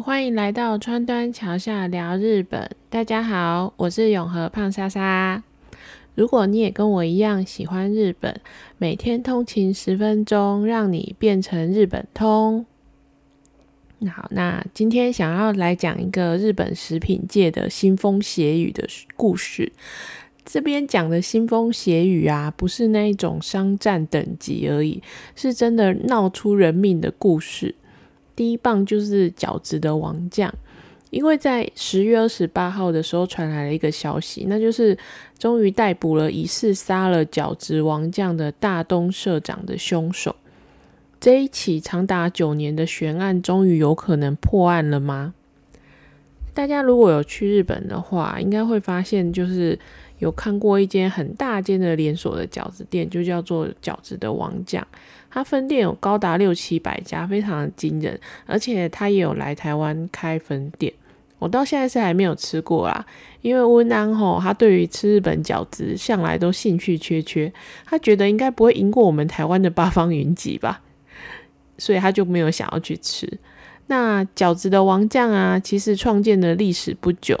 欢迎来到川端桥下聊日本。大家好，我是永和胖莎莎。如果你也跟我一样喜欢日本，每天通勤十分钟，让你变成日本通。好，那今天想要来讲一个日本食品界的腥风血雨的故事。这边讲的腥风血雨啊，不是那一种商战等级而已，是真的闹出人命的故事。第一棒就是饺子的王将，因为在十月二十八号的时候传来了一个消息，那就是终于逮捕了疑似杀了饺子王将的大东社长的凶手。这一起长达九年的悬案，终于有可能破案了吗？大家如果有去日本的话，应该会发现，就是有看过一间很大间的连锁的饺子店，就叫做饺子的王将。它分店有高达六七百家，非常的惊人。而且它也有来台湾开分店，我到现在是还没有吃过啦。因为温安吼，他对于吃日本饺子向来都兴趣缺缺，他觉得应该不会赢过我们台湾的八方云集吧，所以他就没有想要去吃。那饺子的王将啊，其实创建的历史不久，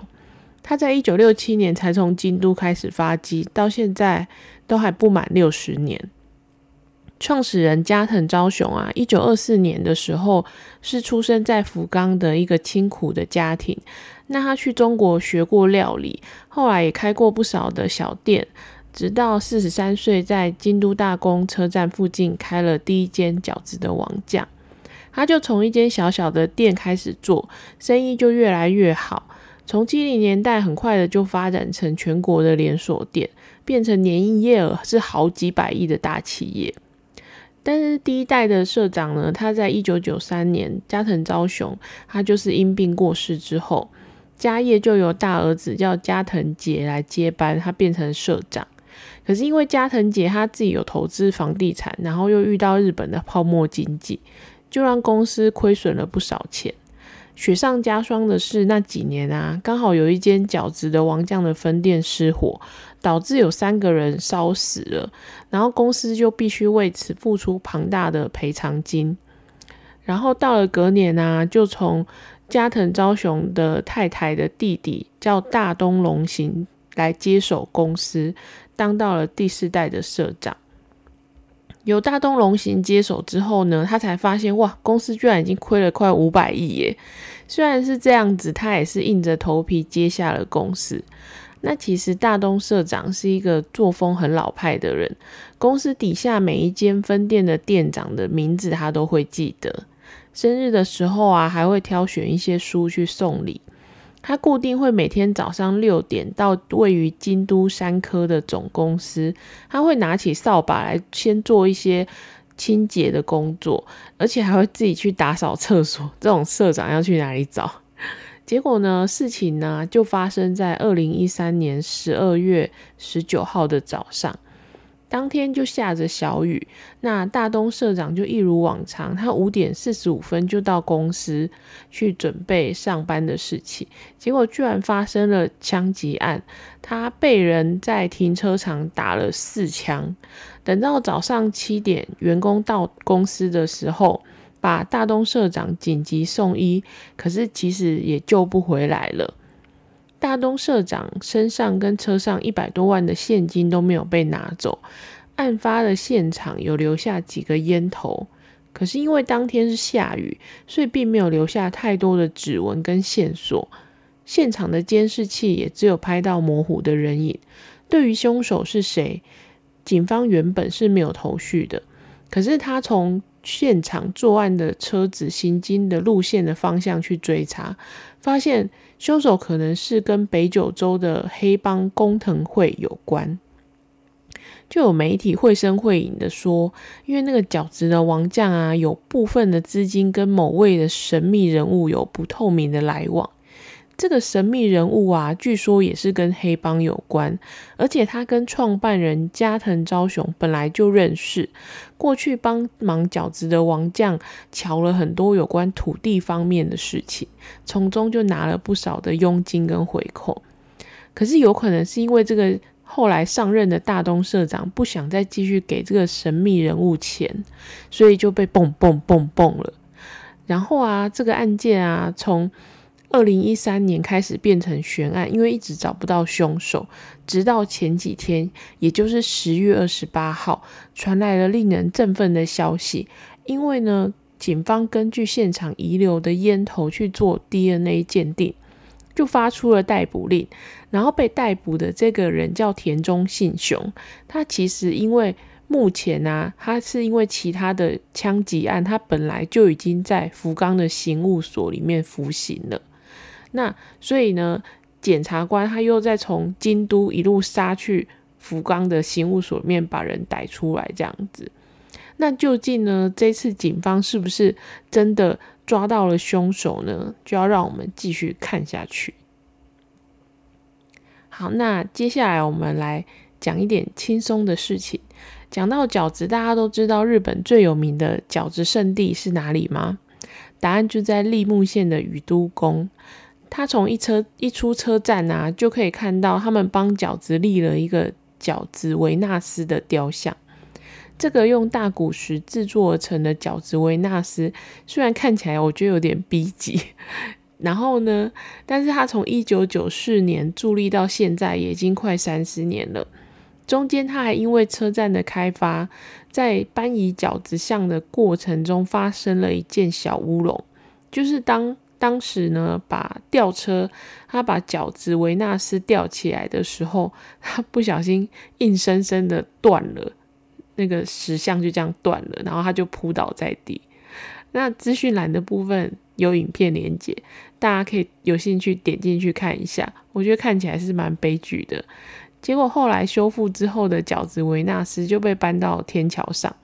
他在一九六七年才从京都开始发迹，到现在都还不满六十年。创始人加藤昭雄啊，一九二四年的时候是出生在福冈的一个清苦的家庭。那他去中国学过料理，后来也开过不少的小店，直到四十三岁在京都大宫车站附近开了第一间饺子的王将。他就从一间小小的店开始做，生意就越来越好。从七零年代很快的就发展成全国的连锁店，变成年营业额是好几百亿的大企业。但是第一代的社长呢，他在一九九三年加藤昭雄，他就是因病过世之后，家业就由大儿子叫加藤杰来接班，他变成社长。可是因为加藤杰他自己有投资房地产，然后又遇到日本的泡沫经济，就让公司亏损了不少钱。雪上加霜的是，那几年啊，刚好有一间饺子的王将的分店失火，导致有三个人烧死了，然后公司就必须为此付出庞大的赔偿金。然后到了隔年啊，就从加藤昭雄的太太的弟弟叫大东龙行来接手公司，当到了第四代的社长。有大东龙行接手之后呢，他才发现哇，公司居然已经亏了快五百亿耶！虽然是这样子，他也是硬着头皮接下了公司。那其实大东社长是一个作风很老派的人，公司底下每一间分店的店长的名字他都会记得，生日的时候啊，还会挑选一些书去送礼。他固定会每天早上六点到位于京都山科的总公司，他会拿起扫把来先做一些清洁的工作，而且还会自己去打扫厕所。这种社长要去哪里找？结果呢，事情呢就发生在二零一三年十二月十九号的早上。当天就下着小雨，那大东社长就一如往常，他五点四十五分就到公司去准备上班的事情，结果居然发生了枪击案，他被人在停车场打了四枪。等到早上七点，员工到公司的时候，把大东社长紧急送医，可是其实也救不回来了。大东社长身上跟车上一百多万的现金都没有被拿走，案发的现场有留下几个烟头，可是因为当天是下雨，所以并没有留下太多的指纹跟线索。现场的监视器也只有拍到模糊的人影。对于凶手是谁，警方原本是没有头绪的。可是他从现场作案的车子行经的路线的方向去追查，发现。凶手可能是跟北九州的黑帮工藤会有关，就有媒体绘声绘影的说，因为那个饺子的王将啊，有部分的资金跟某位的神秘人物有不透明的来往。这个神秘人物啊，据说也是跟黑帮有关，而且他跟创办人加藤昭雄本来就认识，过去帮忙饺子的王将瞧了很多有关土地方面的事情，从中就拿了不少的佣金跟回扣。可是有可能是因为这个后来上任的大东社长不想再继续给这个神秘人物钱，所以就被蹦蹦蹦蹦了。然后啊，这个案件啊，从二零一三年开始变成悬案，因为一直找不到凶手，直到前几天，也就是十月二十八号，传来了令人振奋的消息，因为呢，警方根据现场遗留的烟头去做 DNA 鉴定，就发出了逮捕令。然后被逮捕的这个人叫田中信雄，他其实因为。目前呢，他是因为其他的枪击案，他本来就已经在福冈的刑务所里面服刑了。那所以呢，检察官他又再从京都一路杀去福冈的刑务所里面把人逮出来，这样子。那究竟呢，这次警方是不是真的抓到了凶手呢？就要让我们继续看下去。好，那接下来我们来讲一点轻松的事情。讲到饺子，大家都知道日本最有名的饺子圣地是哪里吗？答案就在立木县的宇都宫。他从一车一出车站啊，就可以看到他们帮饺子立了一个饺子维纳斯的雕像。这个用大古石制作而成的饺子维纳斯，虽然看起来我觉得有点逼急，然后呢，但是他从一九九四年伫立到现在，也已经快三十年了。中间，他还因为车站的开发，在搬移饺子像的过程中发生了一件小乌龙，就是当当时呢，把吊车他把饺子维纳斯吊起来的时候，他不小心硬生生的断了那个石像，就这样断了，然后他就扑倒在地。那资讯栏的部分有影片连接，大家可以有兴趣点进去看一下，我觉得看起来是蛮悲剧的。结果后来修复之后的饺子维纳斯就被搬到天桥上。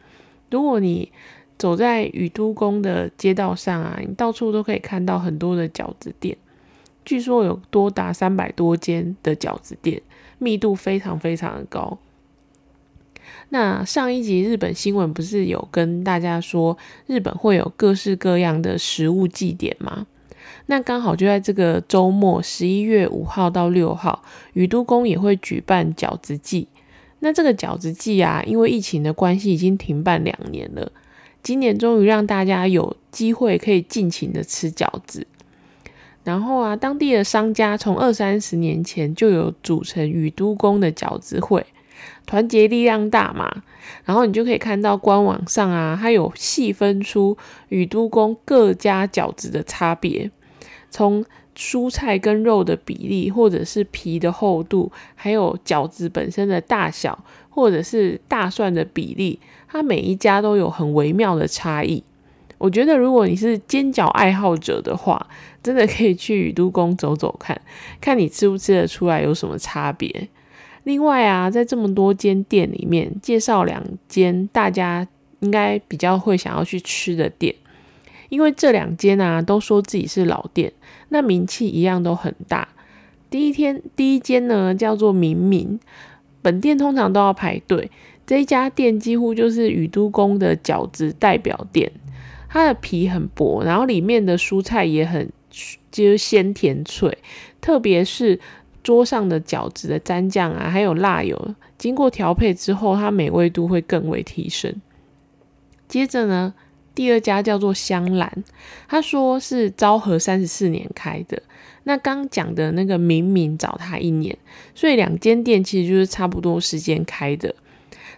如果你走在宇都宫的街道上啊，你到处都可以看到很多的饺子店，据说有多达三百多间的饺子店，密度非常非常的高。那上一集日本新闻不是有跟大家说，日本会有各式各样的食物祭典吗？那刚好就在这个周末，十一月五号到六号，宇都宫也会举办饺子祭。那这个饺子祭啊，因为疫情的关系，已经停办两年了。今年终于让大家有机会可以尽情的吃饺子。然后啊，当地的商家从二三十年前就有组成宇都宫的饺子会，团结力量大嘛。然后你就可以看到官网上啊，它有细分出宇都宫各家饺子的差别。从蔬菜跟肉的比例，或者是皮的厚度，还有饺子本身的大小，或者是大蒜的比例，它每一家都有很微妙的差异。我觉得，如果你是煎饺爱好者的话，真的可以去宇都宫走走看，看你吃不吃得出来有什么差别。另外啊，在这么多间店里面，介绍两间大家应该比较会想要去吃的店。因为这两间啊都说自己是老店，那名气一样都很大。第一天第一间呢叫做明明，本店通常都要排队。这一家店几乎就是宇都宫的饺子代表店，它的皮很薄，然后里面的蔬菜也很就是鲜甜脆，特别是桌上的饺子的蘸酱啊，还有辣油，经过调配之后，它美味度会更为提升。接着呢。第二家叫做香兰，他说是昭和三十四年开的。那刚讲的那个明明找他一年，所以两间店其实就是差不多时间开的。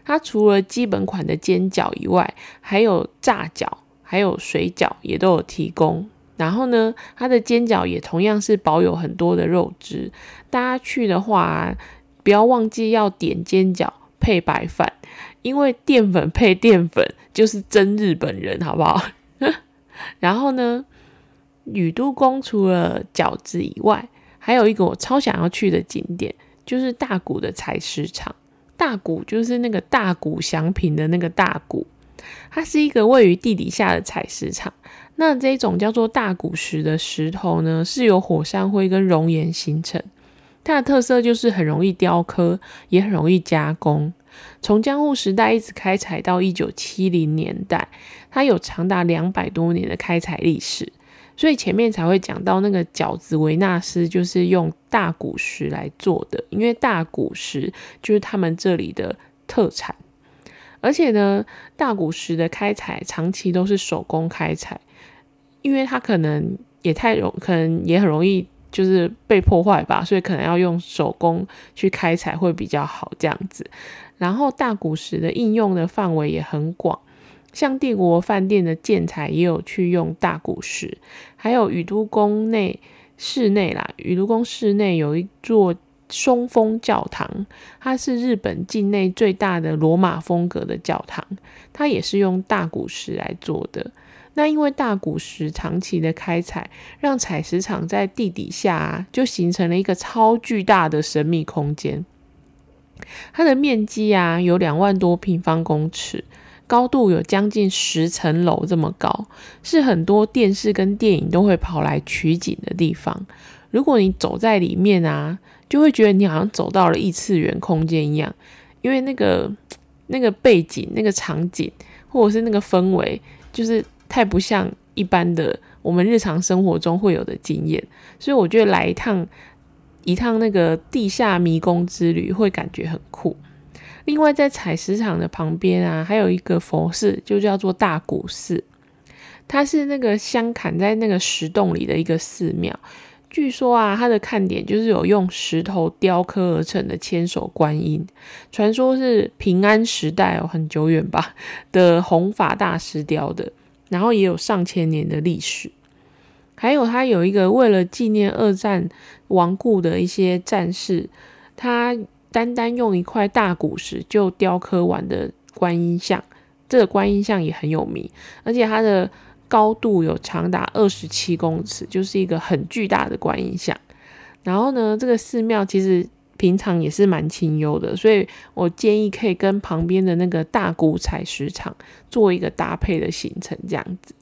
他除了基本款的煎饺以外，还有炸饺，还有水饺也都有提供。然后呢，它的煎饺也同样是保有很多的肉汁。大家去的话，不要忘记要点煎饺配白饭。因为淀粉配淀粉就是真日本人，好不好？然后呢，宇都宫除了饺子以外，还有一个我超想要去的景点，就是大谷的采石场。大谷就是那个大谷祥平的那个大谷，它是一个位于地底下的采石场。那这种叫做大谷石的石头呢，是由火山灰跟熔岩形成。它的特色就是很容易雕刻，也很容易加工。从江户时代一直开采到一九七零年代，它有长达两百多年的开采历史，所以前面才会讲到那个饺子维纳斯就是用大古石来做的，因为大古石就是他们这里的特产，而且呢，大古石的开采长期都是手工开采，因为它可能也太容，可能也很容易就是被破坏吧，所以可能要用手工去开采会比较好这样子。然后大古石的应用的范围也很广，像帝国饭店的建材也有去用大古石，还有宇都宫内室内啦，宇都宫室内有一座。松风教堂，它是日本境内最大的罗马风格的教堂，它也是用大古石来做的。那因为大古石长期的开采，让采石场在地底下就形成了一个超巨大的神秘空间。它的面积啊有两万多平方公尺，高度有将近十层楼这么高，是很多电视跟电影都会跑来取景的地方。如果你走在里面啊，就会觉得你好像走到了异次元空间一样，因为那个那个背景、那个场景，或者是那个氛围，就是太不像一般的我们日常生活中会有的经验。所以我觉得来一趟一趟那个地下迷宫之旅会感觉很酷。另外，在采石场的旁边啊，还有一个佛寺，就叫做大古寺，它是那个镶砍在那个石洞里的一个寺庙。据说啊，它的看点就是有用石头雕刻而成的千手观音，传说是平安时代哦，很久远吧的弘法大师雕的，然后也有上千年的历史。还有它有一个为了纪念二战亡故的一些战士，他单单用一块大古石就雕刻完的观音像，这个观音像也很有名，而且它的。高度有长达二十七公尺，就是一个很巨大的观音像。然后呢，这个寺庙其实平常也是蛮清幽的，所以我建议可以跟旁边的那个大古采石场做一个搭配的行程，这样子。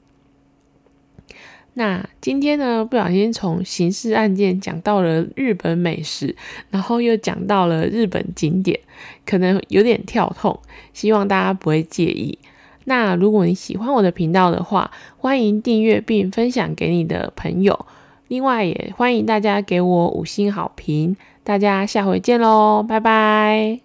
那今天呢，不小心从刑事案件讲到了日本美食，然后又讲到了日本景点，可能有点跳痛，希望大家不会介意。那如果你喜欢我的频道的话，欢迎订阅并分享给你的朋友。另外，也欢迎大家给我五星好评。大家下回见喽，拜拜。